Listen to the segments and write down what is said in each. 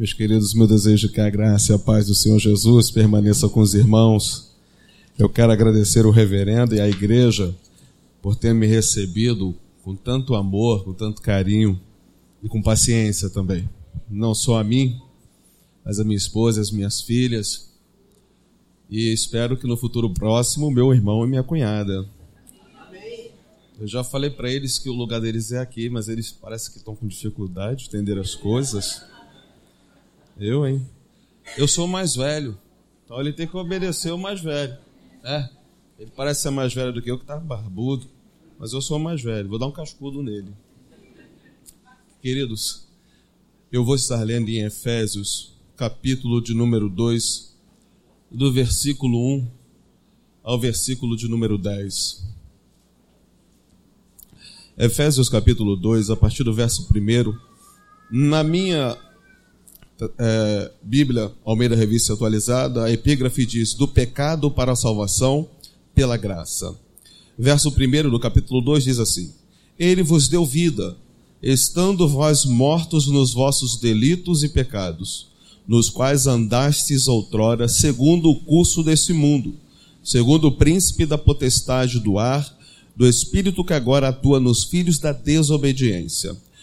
Meus queridos, meu desejo é que a graça e a paz do Senhor Jesus permaneça com os irmãos. Eu quero agradecer o reverendo e a igreja por ter me recebido com tanto amor, com tanto carinho e com paciência também. Não só a mim, mas a minha esposa, as minhas filhas. E espero que no futuro próximo, meu irmão e minha cunhada. Eu já falei para eles que o lugar deles é aqui, mas eles parecem que estão com dificuldade de entender as coisas. Eu, hein? Eu sou o mais velho. Então ele tem que obedecer o mais velho. É. Ele parece ser mais velho do que eu, que tá barbudo. Mas eu sou o mais velho. Vou dar um cascudo nele. Queridos, eu vou estar lendo em Efésios, capítulo de número 2, do versículo 1 ao versículo de número 10. Efésios capítulo 2, a partir do verso 1. Na minha é, Bíblia, Almeida Revista Atualizada, a epígrafe diz: Do pecado para a salvação pela graça. Verso 1 do capítulo 2 diz assim: Ele vos deu vida, estando vós mortos nos vossos delitos e pecados, nos quais andastes outrora, segundo o curso desse mundo, segundo o príncipe da potestade do ar, do espírito que agora atua nos filhos da desobediência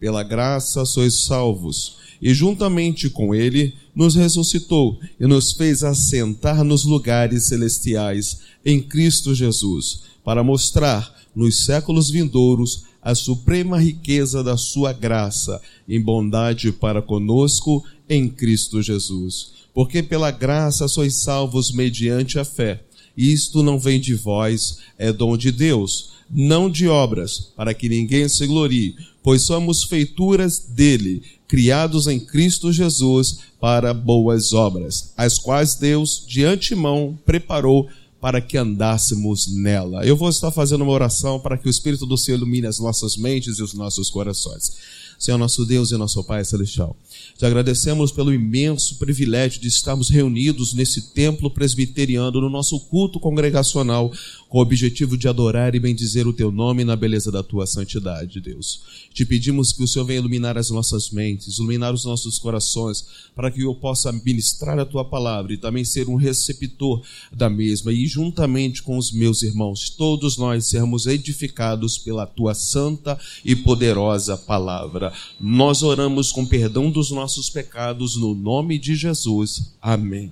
Pela graça sois salvos e juntamente com ele nos ressuscitou e nos fez assentar nos lugares celestiais em Cristo Jesus, para mostrar nos séculos vindouros a suprema riqueza da sua graça em bondade para conosco em Cristo Jesus. Porque pela graça sois salvos mediante a fé. Isto não vem de vós, é dom de Deus, não de obras, para que ninguém se glorie, pois somos feituras dele, criados em Cristo Jesus para boas obras, as quais Deus de antemão preparou para que andássemos nela. Eu vou estar fazendo uma oração para que o Espírito do Senhor ilumine as nossas mentes e os nossos corações. Senhor nosso Deus e nosso Pai Celestial. Te agradecemos pelo imenso privilégio de estarmos reunidos nesse templo presbiteriano, no nosso culto congregacional, com o objetivo de adorar e bendizer o teu nome na beleza da tua santidade, Deus. Te pedimos que o Senhor venha iluminar as nossas mentes, iluminar os nossos corações, para que eu possa ministrar a tua palavra e também ser um receptor da mesma e juntamente com os meus irmãos, todos nós sermos edificados pela tua santa e poderosa palavra. Nós oramos com perdão dos nossos pecados no nome de Jesus. Amém.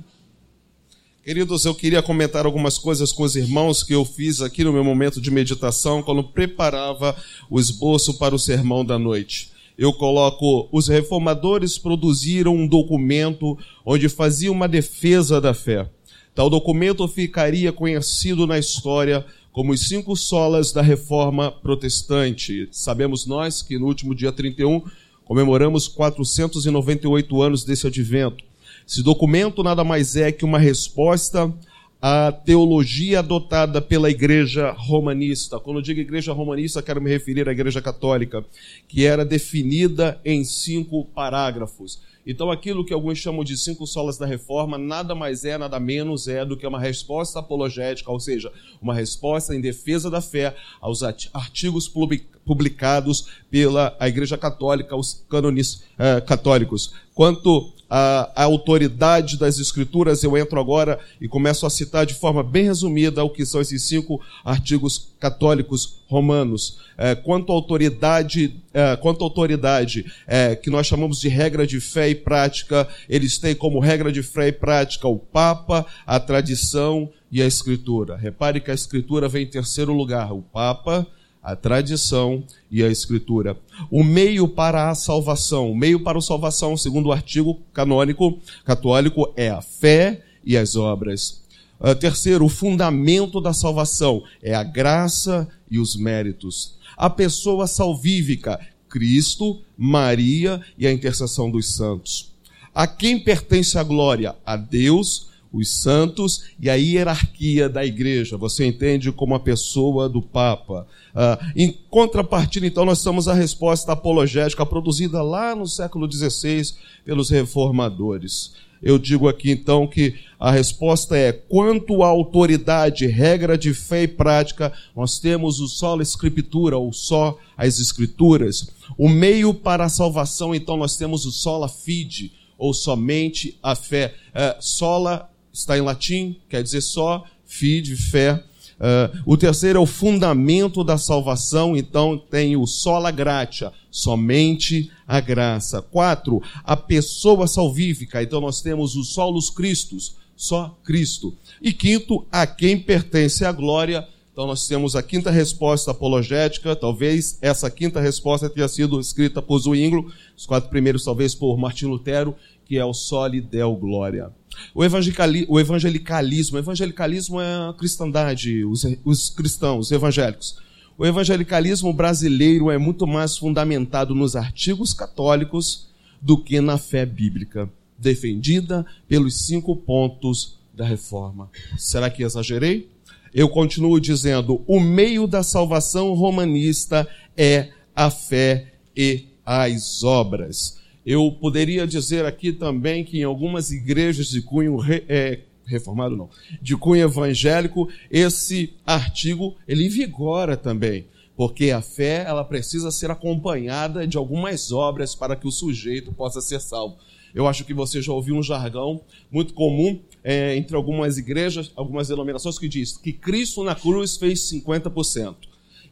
Queridos, eu queria comentar algumas coisas com os irmãos que eu fiz aqui no meu momento de meditação quando preparava o esboço para o sermão da noite. Eu coloco, os reformadores produziram um documento onde faziam uma defesa da fé. Tal documento ficaria conhecido na história como os cinco solas da reforma protestante. Sabemos nós que no último dia 31 comemoramos 498 anos desse advento. Esse documento nada mais é que uma resposta à teologia adotada pela igreja romanista. Quando eu digo igreja romanista, quero me referir à igreja católica, que era definida em cinco parágrafos. Então, aquilo que alguns chamam de cinco solas da reforma, nada mais é, nada menos é do que uma resposta apologética, ou seja, uma resposta em defesa da fé aos artigos publicados pela Igreja Católica, os cânones eh, católicos. Quanto a, autoridade das Escrituras, eu entro agora e começo a citar de forma bem resumida o que são esses cinco artigos católicos romanos. É, quanto à autoridade, é, quanto à autoridade é, que nós chamamos de regra de fé e prática, eles têm como regra de fé e prática o Papa, a tradição e a Escritura. Repare que a Escritura vem em terceiro lugar, o Papa, a tradição e a escritura. O meio para a salvação, o meio para a salvação, segundo o artigo canônico católico, é a fé e as obras. Uh, terceiro, o fundamento da salvação é a graça e os méritos. A pessoa salvífica, Cristo, Maria e a intercessão dos santos. A quem pertence a glória? A Deus, os santos e a hierarquia da igreja. Você entende como a pessoa do Papa. Ah, em contrapartida, então, nós temos a resposta apologética produzida lá no século XVI pelos reformadores. Eu digo aqui então que a resposta é: quanto à autoridade, regra de fé e prática, nós temos o a escritura, ou só as escrituras. O meio para a salvação, então, nós temos o sola fide, ou somente a fé. É, sola está em latim, quer dizer só, fide, fé. Uh, o terceiro é o fundamento da salvação, então tem o sola gratia, somente a graça. Quatro, a pessoa salvífica, então nós temos os solos Cristos, só Cristo. E quinto, a quem pertence a glória. Então nós temos a quinta resposta apologética, talvez essa quinta resposta tenha sido escrita por Zwingli, os quatro primeiros talvez por Martim Lutero, que é o soli deo glória. O, o evangelicalismo, o evangelicalismo é a cristandade, os, os cristãos, os evangélicos. O evangelicalismo brasileiro é muito mais fundamentado nos artigos católicos do que na fé bíblica, defendida pelos cinco pontos da reforma. Será que exagerei? Eu continuo dizendo: o meio da salvação romanista é a fé e as obras. Eu poderia dizer aqui também que em algumas igrejas de cunho re, é, reformado não, de cunho evangélico, esse artigo ele vigora também, porque a fé ela precisa ser acompanhada de algumas obras para que o sujeito possa ser salvo. Eu acho que você já ouviu um jargão muito comum é, entre algumas igrejas, algumas denominações que diz que Cristo na cruz fez 50%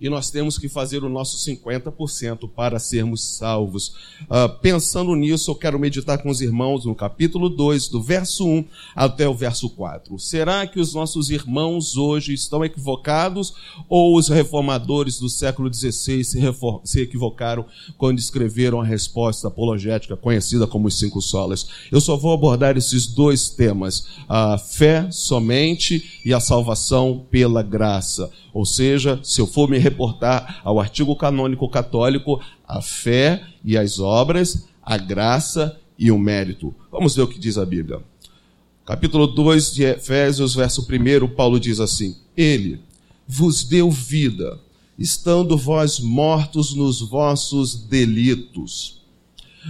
e nós temos que fazer o nosso 50% para sermos salvos. Uh, pensando nisso, eu quero meditar com os irmãos no capítulo 2, do verso 1 até o verso 4. Será que os nossos irmãos hoje estão equivocados ou os reformadores do século XVI se, se equivocaram quando escreveram a resposta apologética conhecida como os cinco solas? Eu só vou abordar esses dois temas: a fé somente e a salvação pela graça. Ou seja, se eu for me reportar ao artigo canônico católico, a fé e as obras, a graça e o mérito. Vamos ver o que diz a Bíblia. Capítulo 2 de Efésios, verso 1, Paulo diz assim: Ele vos deu vida, estando vós mortos nos vossos delitos,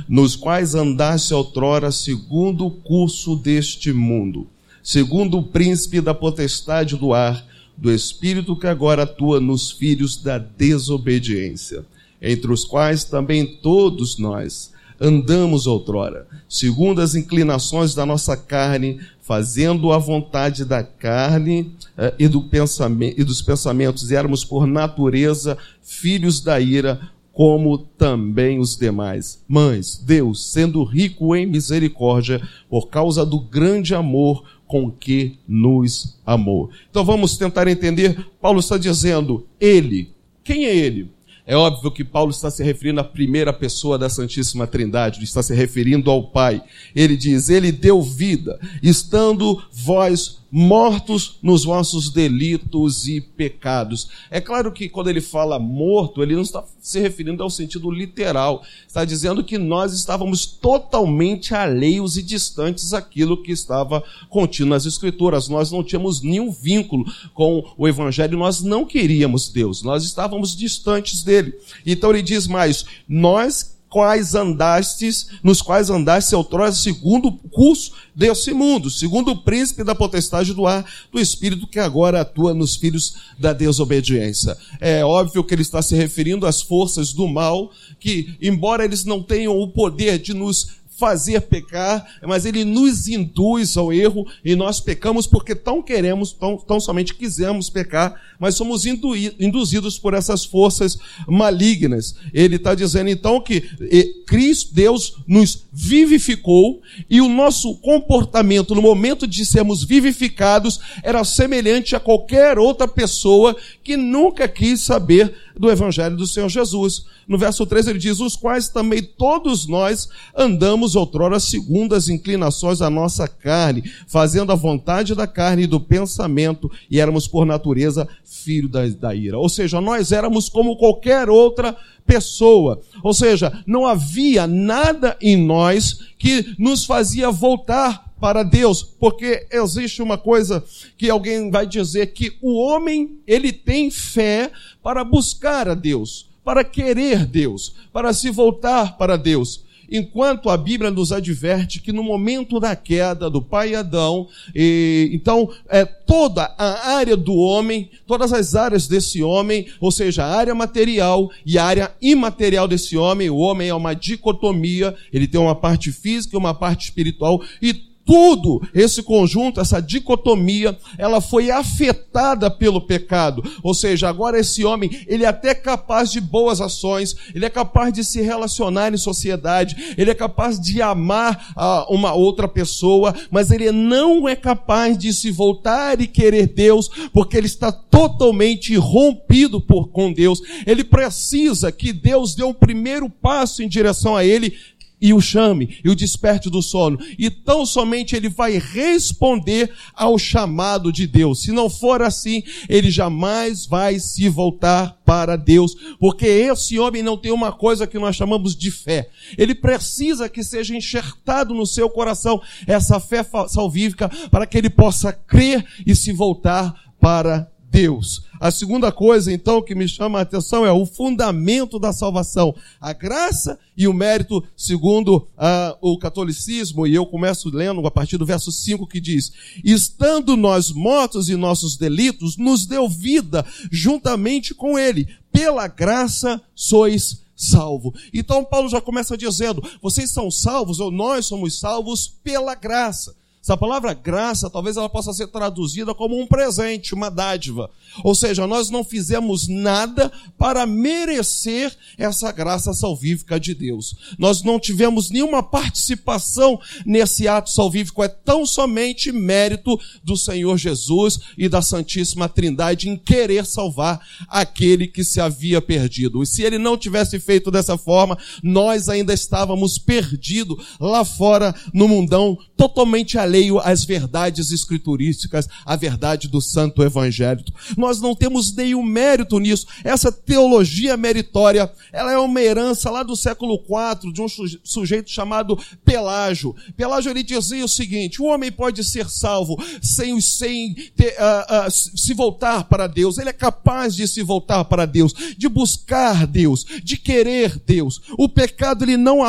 nos quais andaste outrora segundo o curso deste mundo, segundo o príncipe da potestade do ar do Espírito que agora atua nos filhos da desobediência, entre os quais também todos nós andamos outrora, segundo as inclinações da nossa carne, fazendo a vontade da carne eh, e, do pensamento, e dos pensamentos, e éramos por natureza filhos da ira, como também os demais. Mas Deus, sendo rico em misericórdia, por causa do grande amor com que nos amou. Então vamos tentar entender. Paulo está dizendo, ele. Quem é ele? É óbvio que Paulo está se referindo à primeira pessoa da Santíssima Trindade, ele está se referindo ao Pai. Ele diz: Ele deu vida, estando vós mortos nos vossos delitos e pecados. É claro que quando ele fala morto, ele não está se referindo ao sentido literal. Está dizendo que nós estávamos totalmente alheios e distantes daquilo que estava contido nas Escrituras. Nós não tínhamos nenhum vínculo com o Evangelho, nós não queríamos Deus, nós estávamos distantes dele. Então ele diz mais: nós quais andastes, nos quais andaste outrora segundo o curso desse mundo, segundo o príncipe da potestade do ar, do espírito que agora atua nos filhos da desobediência. É óbvio que ele está se referindo às forças do mal, que, embora eles não tenham o poder de nos fazer pecar, mas ele nos induz ao erro e nós pecamos porque tão queremos, tão, tão somente quisemos pecar, mas somos induzidos por essas forças malignas. Ele está dizendo então que Cristo, Deus, nos vivificou e o nosso comportamento no momento de sermos vivificados era semelhante a qualquer outra pessoa que nunca quis saber do Evangelho do Senhor Jesus. No verso 3 ele diz: Os quais também todos nós andamos andávamos outrora segundo as inclinações da nossa carne, fazendo a vontade da carne e do pensamento, e éramos por natureza filho da, da ira. Ou seja, nós éramos como qualquer outra pessoa. Ou seja, não havia nada em nós que nos fazia voltar para Deus, porque existe uma coisa que alguém vai dizer que o homem, ele tem fé para buscar a Deus, para querer Deus, para se voltar para Deus. Enquanto a Bíblia nos adverte que no momento da queda do pai Adão, e, então é, toda a área do homem, todas as áreas desse homem, ou seja, a área material e a área imaterial desse homem, o homem é uma dicotomia, ele tem uma parte física e uma parte espiritual, e tudo, esse conjunto, essa dicotomia, ela foi afetada pelo pecado. Ou seja, agora esse homem, ele é até capaz de boas ações, ele é capaz de se relacionar em sociedade, ele é capaz de amar a uma outra pessoa, mas ele não é capaz de se voltar e querer Deus, porque ele está totalmente rompido por, com Deus. Ele precisa que Deus dê um primeiro passo em direção a ele, e o chame e o desperte do sono. E tão somente ele vai responder ao chamado de Deus. Se não for assim, ele jamais vai se voltar para Deus, porque esse homem não tem uma coisa que nós chamamos de fé. Ele precisa que seja enxertado no seu coração essa fé salvífica para que ele possa crer e se voltar para Deus. A segunda coisa, então, que me chama a atenção é o fundamento da salvação. A graça e o mérito, segundo uh, o catolicismo, e eu começo lendo a partir do verso 5 que diz: Estando nós mortos em nossos delitos, nos deu vida juntamente com Ele. Pela graça sois salvo. Então Paulo já começa dizendo: vocês são salvos, ou nós somos salvos pela graça. Essa palavra graça, talvez ela possa ser traduzida como um presente, uma dádiva. Ou seja, nós não fizemos nada para merecer essa graça salvífica de Deus. Nós não tivemos nenhuma participação nesse ato salvífico. É tão somente mérito do Senhor Jesus e da Santíssima Trindade em querer salvar aquele que se havia perdido. E se ele não tivesse feito dessa forma, nós ainda estávamos perdidos lá fora no mundão, totalmente alheio alheio às verdades escriturísticas, à verdade do santo evangelho. Nós não temos nenhum mérito nisso. Essa teologia meritória, ela é uma herança lá do século IV de um sujeito chamado Pelágio. Pelágio ele dizia o seguinte: o homem pode ser salvo sem, sem ter, uh, uh, se voltar para Deus. Ele é capaz de se voltar para Deus, de buscar Deus, de querer Deus. O pecado ele não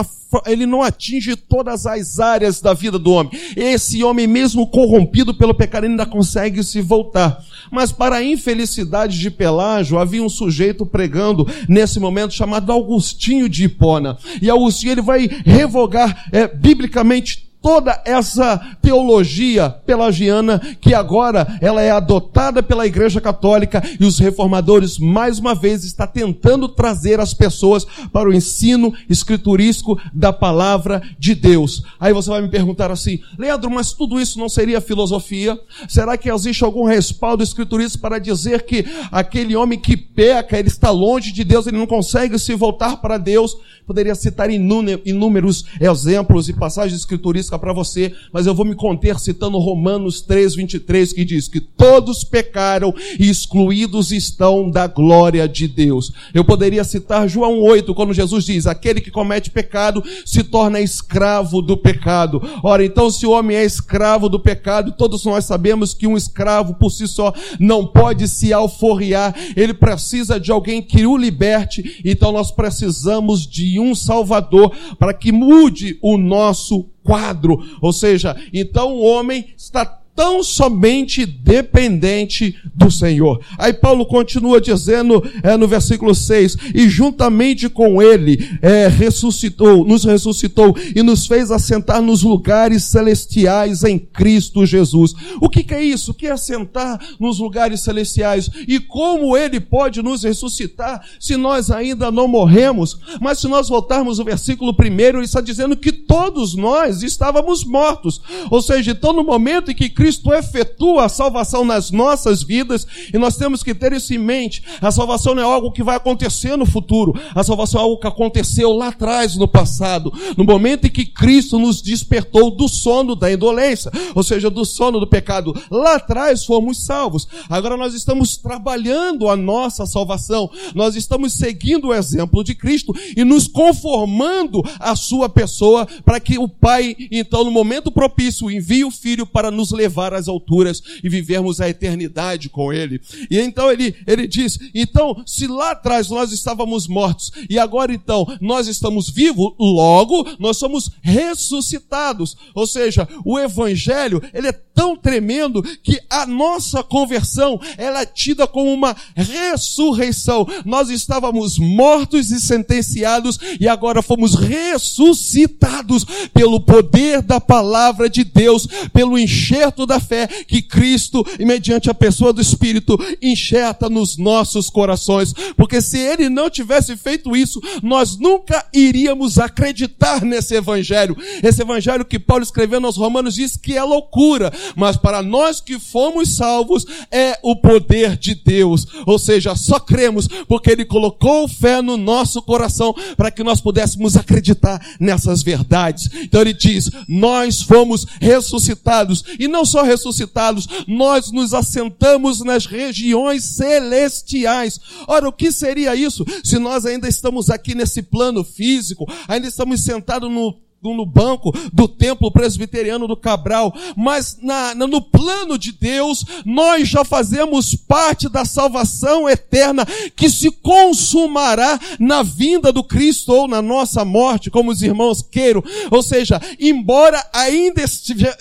ele não atinge todas as áreas da vida do homem. Esse homem, mesmo corrompido pelo pecado, ainda consegue se voltar. Mas para a infelicidade de Pelágio, havia um sujeito pregando nesse momento chamado Augustinho de Hipona. E Augustinho ele vai revogar é, biblicamente toda essa teologia pelagiana que agora ela é adotada pela Igreja Católica e os reformadores mais uma vez está tentando trazer as pessoas para o ensino escriturístico da palavra de Deus. Aí você vai me perguntar assim, Leandro, mas tudo isso não seria filosofia? Será que existe algum respaldo escriturístico para dizer que aquele homem que peca, ele está longe de Deus, ele não consegue se voltar para Deus? Poderia citar inúmeros exemplos e passagens escriturísticas para você, mas eu vou me conter citando Romanos 3, 23, que diz que todos pecaram e excluídos estão da glória de Deus. Eu poderia citar João 8, quando Jesus diz: aquele que comete pecado se torna escravo do pecado. Ora, então, se o homem é escravo do pecado, todos nós sabemos que um escravo por si só não pode se alforriar, ele precisa de alguém que o liberte, então nós precisamos de um Salvador para que mude o nosso quadro. Ou seja, então o homem está tão somente dependente do Senhor. Aí Paulo continua dizendo é, no versículo 6, e juntamente com ele é, ressuscitou, nos ressuscitou e nos fez assentar nos lugares celestiais em Cristo Jesus. O que, que é isso? O que é assentar nos lugares celestiais? E como ele pode nos ressuscitar se nós ainda não morremos? Mas se nós voltarmos ao versículo primeiro, ele está dizendo que todos nós estávamos mortos. Ou seja, então no momento em que Cristo Cristo efetua a salvação nas nossas vidas e nós temos que ter isso em mente. A salvação não é algo que vai acontecer no futuro. A salvação é algo que aconteceu lá atrás, no passado, no momento em que Cristo nos despertou do sono da indolência, ou seja, do sono do pecado. Lá atrás fomos salvos. Agora nós estamos trabalhando a nossa salvação. Nós estamos seguindo o exemplo de Cristo e nos conformando à sua pessoa para que o Pai, então, no momento propício, envie o Filho para nos levar às alturas e vivermos a eternidade com Ele. E então ele, ele diz, então, se lá atrás nós estávamos mortos e agora então nós estamos vivos, logo nós somos ressuscitados. Ou seja, o Evangelho, ele é tão tremendo que a nossa conversão, ela é tida como uma ressurreição. Nós estávamos mortos e sentenciados e agora fomos ressuscitados pelo poder da palavra de Deus, pelo enxerto da fé que Cristo, mediante a pessoa do Espírito, enxerta nos nossos corações. Porque se ele não tivesse feito isso, nós nunca iríamos acreditar nesse evangelho. Esse evangelho que Paulo escreveu nos Romanos diz que é loucura, mas para nós que fomos salvos é o poder de Deus. Ou seja, só cremos porque ele colocou fé no nosso coração para que nós pudéssemos acreditar nessas verdades. Então ele diz: "Nós fomos ressuscitados e não só ressuscitados, nós nos assentamos nas regiões celestiais. Ora, o que seria isso se nós ainda estamos aqui nesse plano físico, ainda estamos sentados no no banco do templo presbiteriano do Cabral, mas na, no plano de Deus, nós já fazemos parte da salvação eterna que se consumará na vinda do Cristo ou na nossa morte, como os irmãos queiram. Ou seja, embora ainda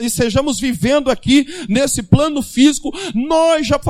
estejamos vivendo aqui nesse plano físico, nós já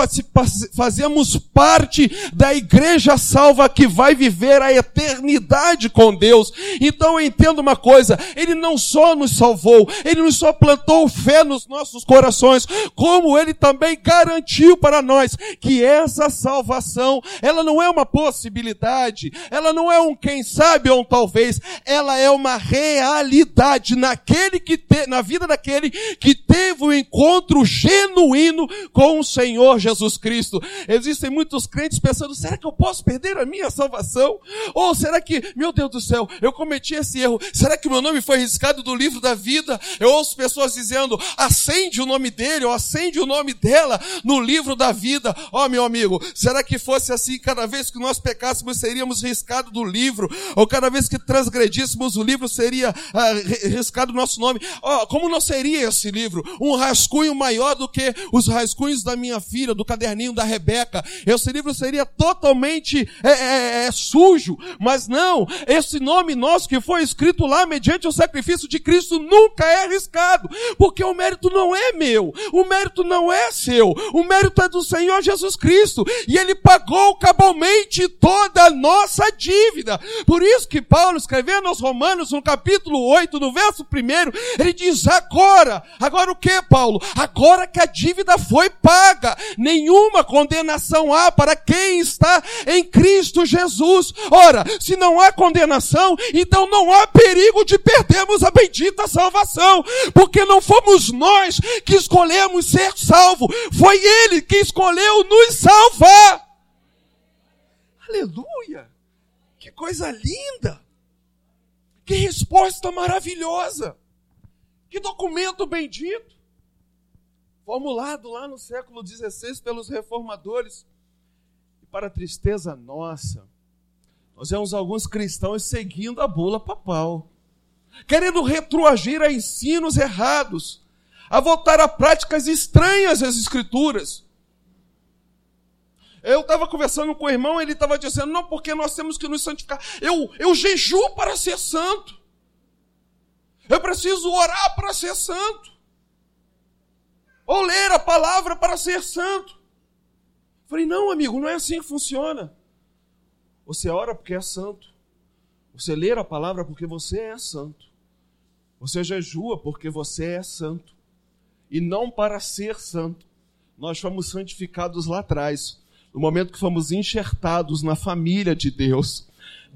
fazemos parte da igreja salva que vai viver a eternidade com Deus. Então eu entendo uma coisa, ele não só nos salvou, Ele não só plantou fé nos nossos corações, como Ele também garantiu para nós que essa salvação, ela não é uma possibilidade, ela não é um quem sabe ou um talvez, ela é uma realidade naquele que te, na vida daquele que teve o um encontro genuíno com o Senhor Jesus Cristo. Existem muitos crentes pensando, será que eu posso perder a minha salvação? Ou será que, meu Deus do céu, eu cometi esse erro? Será que meu nome foi foi riscado do livro da vida. Eu ouço pessoas dizendo, acende o nome dele ou acende o nome dela no livro da vida. Ó oh, meu amigo, será que fosse assim cada vez que nós pecássemos seríamos riscados do livro? Ou cada vez que transgredíssemos o livro seria ah, riscado o nosso nome? Ó, oh, como não seria esse livro? Um rascunho maior do que os rascunhos da minha filha, do caderninho da Rebeca. Esse livro seria totalmente é, é, é, sujo. Mas não, esse nome nosso que foi escrito lá mediante o sacrifício de Cristo nunca é arriscado, porque o mérito não é meu, o mérito não é seu, o mérito é do Senhor Jesus Cristo, e Ele pagou cabalmente toda a nossa dívida. Por isso que Paulo, escrevendo aos Romanos, no capítulo 8, no verso 1, ele diz, agora, agora o que, Paulo? Agora que a dívida foi paga, nenhuma condenação há para quem está em Cristo Jesus. Ora, se não há condenação, então não há perigo de perder temos a bendita salvação, porque não fomos nós que escolhemos ser salvo, foi Ele que escolheu nos salvar. Aleluia! Que coisa linda! Que resposta maravilhosa! Que documento bendito! Formulado lá no século XVI pelos reformadores. E para tristeza nossa, nós vemos alguns cristãos seguindo a bula papal querendo retroagir a ensinos errados, a voltar a práticas estranhas às Escrituras. Eu estava conversando com o irmão, ele estava dizendo, não, porque nós temos que nos santificar. Eu, eu jejuo para ser santo. Eu preciso orar para ser santo. Ou ler a palavra para ser santo. Falei, não, amigo, não é assim que funciona. Você ora porque é santo. Você lê a palavra porque você é santo. Você jejua porque você é santo. E não para ser santo. Nós fomos santificados lá atrás, no momento que fomos enxertados na família de Deus.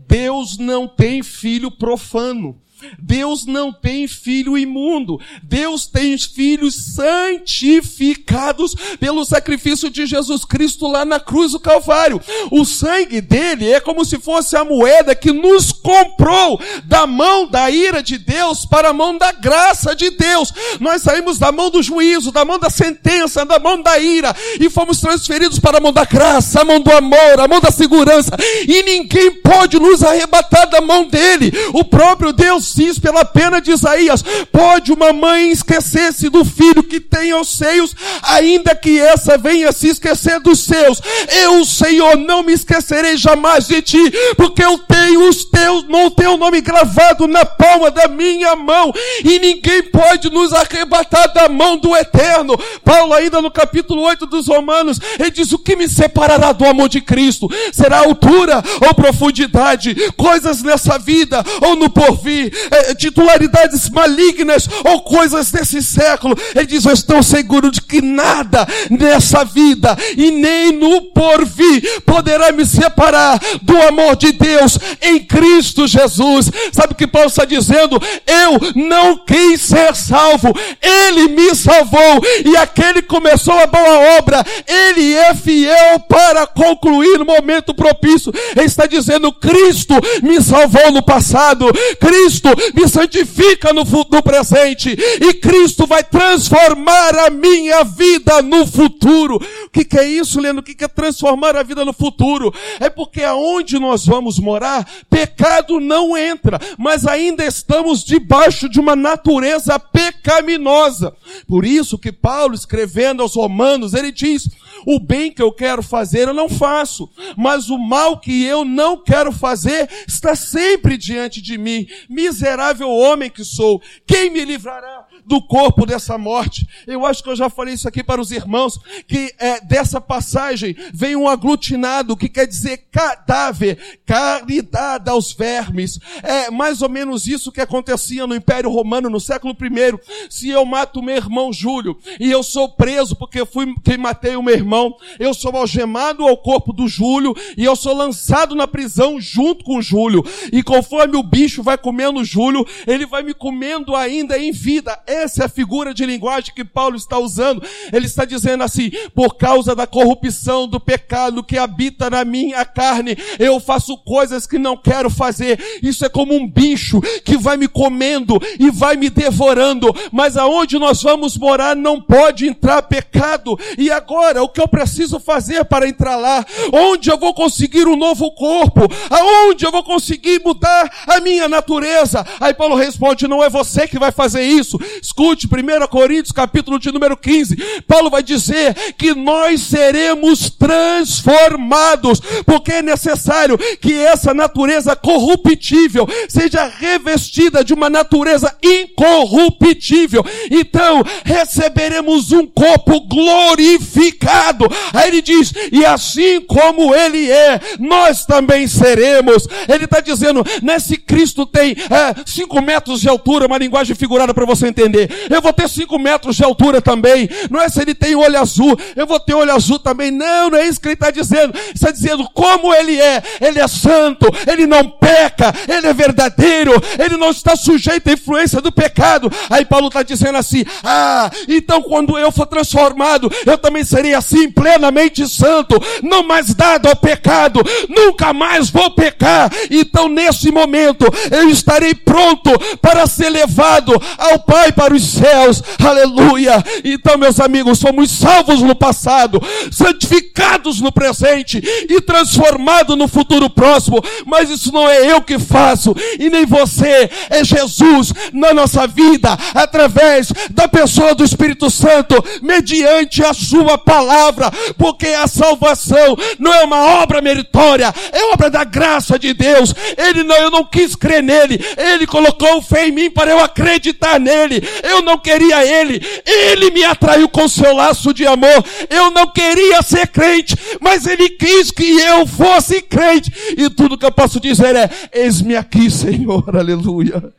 Deus não tem filho profano. Deus não tem filho imundo. Deus tem filhos santificados pelo sacrifício de Jesus Cristo lá na cruz do Calvário. O sangue dele é como se fosse a moeda que nos comprou da mão da ira de Deus para a mão da graça de Deus. Nós saímos da mão do juízo, da mão da sentença, da mão da ira e fomos transferidos para a mão da graça, a mão do amor, a mão da segurança. E ninguém pode nos arrebatar da mão dele. O próprio Deus diz pela pena de Isaías: pode uma mãe esquecer-se do filho que tem aos seios, ainda que essa venha se esquecer dos seus. Eu, Senhor, não me esquecerei jamais de ti, porque eu tenho os teus, o teu nome gravado na palma da minha mão, e ninguém pode nos arrebatar da mão do eterno. Paulo, ainda no capítulo 8 dos Romanos, ele diz: O que me separará do amor de Cristo? Será altura ou profundidade? Coisas nessa vida ou no porvir? É, titularidades malignas ou coisas desse século. Ele diz: Eu estou seguro de que nada nessa vida e nem no porvir poderá me separar do amor de Deus em Cristo Jesus. Sabe o que Paulo está dizendo? Eu não quis ser salvo, Ele me salvou e aquele que começou a boa obra, Ele é fiel para concluir no momento propício. Ele está dizendo: Cristo me salvou no passado, Cristo me santifica no, no presente e Cristo vai transformar a minha vida no futuro. O que, que é isso, Leandro? O que, que é transformar a vida no futuro? É porque aonde nós vamos morar, pecado não entra, mas ainda estamos debaixo de uma natureza pecaminosa. Por isso que Paulo, escrevendo aos Romanos, ele diz: o bem que eu quero fazer eu não faço, mas o mal que eu não quero fazer está sempre diante de mim. Miserável homem que sou, quem me livrará do corpo dessa morte? Eu acho que eu já falei isso aqui para os irmãos, que é, dessa passagem vem um aglutinado que quer dizer cadáver, carne dada aos vermes. É mais ou menos isso que acontecia no Império Romano no século I. Se eu mato meu irmão Júlio e eu sou preso porque fui quem matei o meu irmão, eu sou algemado ao corpo do Júlio e eu sou lançado na prisão junto com o Júlio. E conforme o bicho vai comendo o Júlio, ele vai me comendo ainda em vida. Essa é a figura de linguagem que Paulo está usando. Ele está dizendo assim, por causa da corrupção, do pecado que habita na minha carne, eu faço coisas que não quero fazer. Isso é como um bicho que vai me comendo e vai me devorando. Mas aonde nós vamos morar não pode entrar pecado. E agora, o que eu preciso fazer para entrar lá? Onde eu vou conseguir um novo corpo? Aonde eu vou conseguir mudar a minha natureza? Aí Paulo responde: não é você que vai fazer isso. Escute, 1 Coríntios, capítulo de número 15. Paulo vai dizer que nós seremos transformados, porque é necessário que essa natureza corruptível seja revestida de uma natureza incorruptível. Então, receberemos um corpo glorificado Aí ele diz, e assim como ele é, nós também seremos. Ele está dizendo, nesse Cristo tem é, cinco metros de altura, uma linguagem figurada para você entender. Eu vou ter cinco metros de altura também. Não é se ele tem olho azul, eu vou ter olho azul também. Não, não é isso que ele está dizendo. Está dizendo como ele é. Ele é santo, ele não peca, ele é verdadeiro, ele não está sujeito à influência do pecado. Aí Paulo está dizendo assim, ah, então quando eu for transformado, eu também serei assim plenamente santo, não mais dado ao pecado, nunca mais vou pecar. Então, nesse momento, eu estarei pronto para ser levado ao Pai para os céus. Aleluia. Então, meus amigos, somos salvos no passado, santificados no presente e transformados no futuro próximo. Mas isso não é eu que faço e nem você, é Jesus na nossa vida, através da pessoa do Espírito Santo, mediante a sua palavra porque a salvação não é uma obra meritória, é obra da graça de Deus. Ele não, eu não quis crer nele, ele colocou fé em mim para eu acreditar nele. Eu não queria ele, ele me atraiu com seu laço de amor. Eu não queria ser crente, mas ele quis que eu fosse crente. E tudo que eu posso dizer é: eis-me aqui, Senhor, aleluia.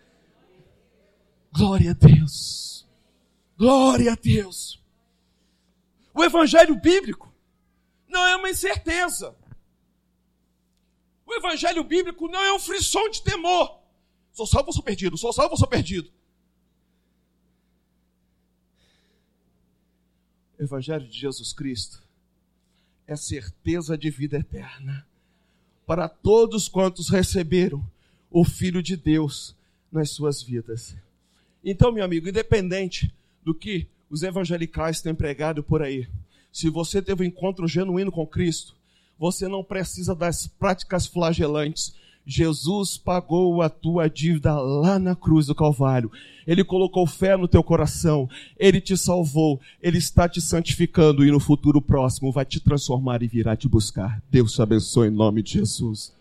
Glória a Deus. Glória a Deus. O evangelho bíblico não é uma incerteza. O evangelho bíblico não é um frisson de temor. Sou salvo ou sou perdido? Sou salvo ou sou perdido? O evangelho de Jesus Cristo é certeza de vida eterna para todos quantos receberam o Filho de Deus nas suas vidas. Então, meu amigo, independente do que os evangelicais têm pregado por aí, se você teve um encontro genuíno com Cristo, você não precisa das práticas flagelantes. Jesus pagou a tua dívida lá na cruz do Calvário. Ele colocou fé no teu coração. Ele te salvou. Ele está te santificando e no futuro próximo vai te transformar e virá te buscar. Deus te abençoe em nome de Jesus.